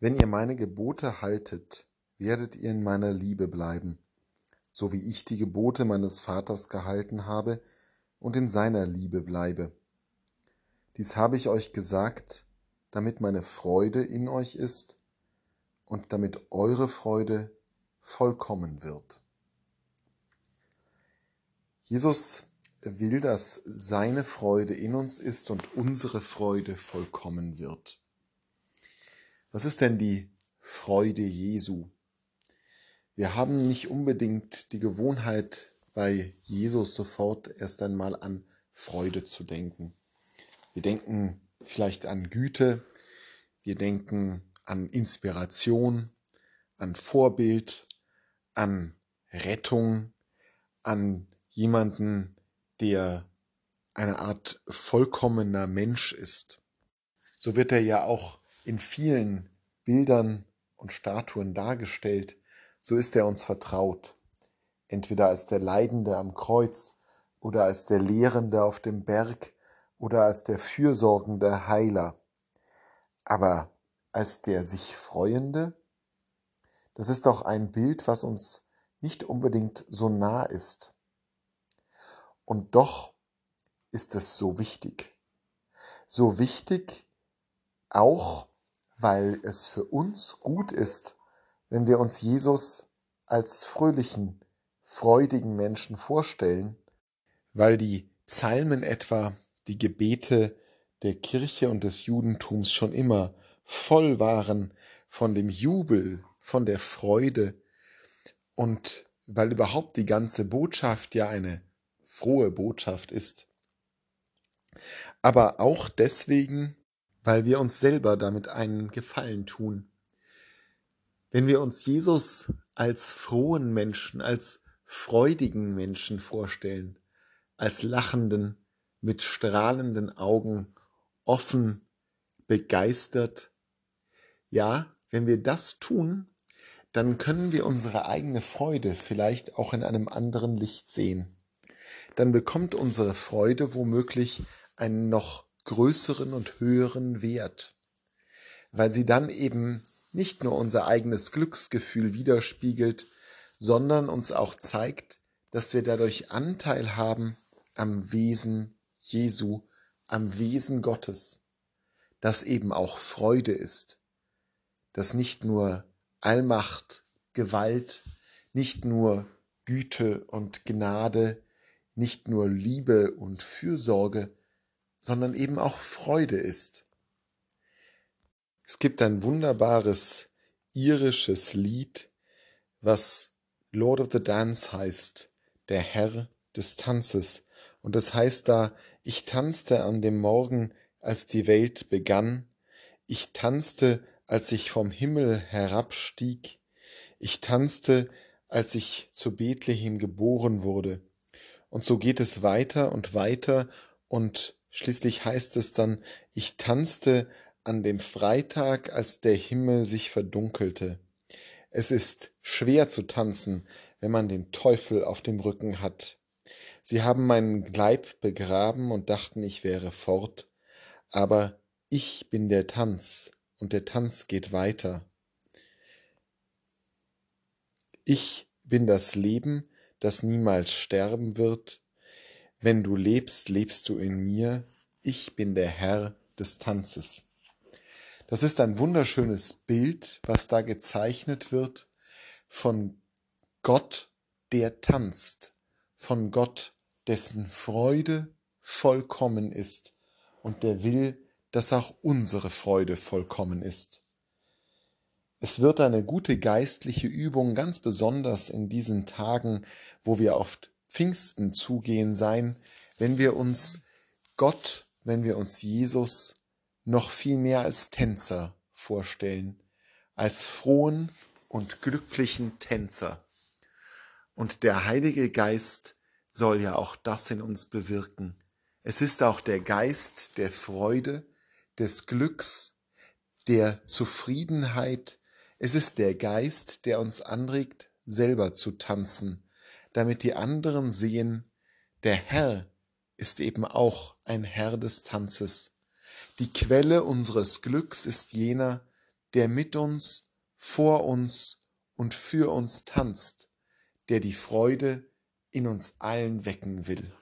Wenn ihr meine Gebote haltet, werdet ihr in meiner Liebe bleiben, so wie ich die Gebote meines Vaters gehalten habe und in seiner Liebe bleibe. Dies habe ich euch gesagt, damit meine Freude in euch ist und damit eure Freude vollkommen wird. Jesus will, dass seine Freude in uns ist und unsere Freude vollkommen wird. Was ist denn die Freude Jesu? Wir haben nicht unbedingt die Gewohnheit, bei Jesus sofort erst einmal an Freude zu denken. Wir denken vielleicht an Güte, wir denken an Inspiration, an Vorbild, an Rettung, an jemanden, der eine Art vollkommener Mensch ist. So wird er ja auch in vielen Bildern und Statuen dargestellt, so ist er uns vertraut, entweder als der Leidende am Kreuz oder als der Lehrende auf dem Berg oder als der fürsorgende Heiler. Aber als der sich Freuende, das ist doch ein Bild, was uns nicht unbedingt so nah ist. Und doch ist es so wichtig. So wichtig auch, weil es für uns gut ist, wenn wir uns Jesus als fröhlichen, freudigen Menschen vorstellen, weil die Psalmen etwa, die Gebete der Kirche und des Judentums schon immer voll waren von dem Jubel, von der Freude und weil überhaupt die ganze Botschaft ja eine frohe Botschaft ist. Aber auch deswegen, weil wir uns selber damit einen Gefallen tun. Wenn wir uns Jesus als frohen Menschen, als freudigen Menschen vorstellen, als lachenden, mit strahlenden Augen, offen, begeistert, ja, wenn wir das tun, dann können wir unsere eigene Freude vielleicht auch in einem anderen Licht sehen dann bekommt unsere Freude womöglich einen noch größeren und höheren Wert, weil sie dann eben nicht nur unser eigenes Glücksgefühl widerspiegelt, sondern uns auch zeigt, dass wir dadurch Anteil haben am Wesen Jesu, am Wesen Gottes, das eben auch Freude ist, das nicht nur Allmacht, Gewalt, nicht nur Güte und Gnade, nicht nur Liebe und Fürsorge, sondern eben auch Freude ist. Es gibt ein wunderbares irisches Lied, was Lord of the Dance heißt, der Herr des Tanzes. Und es heißt da, ich tanzte an dem Morgen, als die Welt begann, ich tanzte, als ich vom Himmel herabstieg, ich tanzte, als ich zu Bethlehem geboren wurde. Und so geht es weiter und weiter und schließlich heißt es dann, ich tanzte an dem Freitag, als der Himmel sich verdunkelte. Es ist schwer zu tanzen, wenn man den Teufel auf dem Rücken hat. Sie haben meinen Leib begraben und dachten, ich wäre fort, aber ich bin der Tanz und der Tanz geht weiter. Ich bin das Leben, das niemals sterben wird. Wenn du lebst, lebst du in mir. Ich bin der Herr des Tanzes. Das ist ein wunderschönes Bild, was da gezeichnet wird von Gott, der tanzt, von Gott, dessen Freude vollkommen ist und der will, dass auch unsere Freude vollkommen ist. Es wird eine gute geistliche Übung, ganz besonders in diesen Tagen, wo wir auf Pfingsten zugehen sein, wenn wir uns Gott, wenn wir uns Jesus noch viel mehr als Tänzer vorstellen, als frohen und glücklichen Tänzer. Und der Heilige Geist soll ja auch das in uns bewirken. Es ist auch der Geist der Freude, des Glücks, der Zufriedenheit, es ist der Geist, der uns anregt, selber zu tanzen, damit die anderen sehen, der Herr ist eben auch ein Herr des Tanzes. Die Quelle unseres Glücks ist jener, der mit uns, vor uns und für uns tanzt, der die Freude in uns allen wecken will.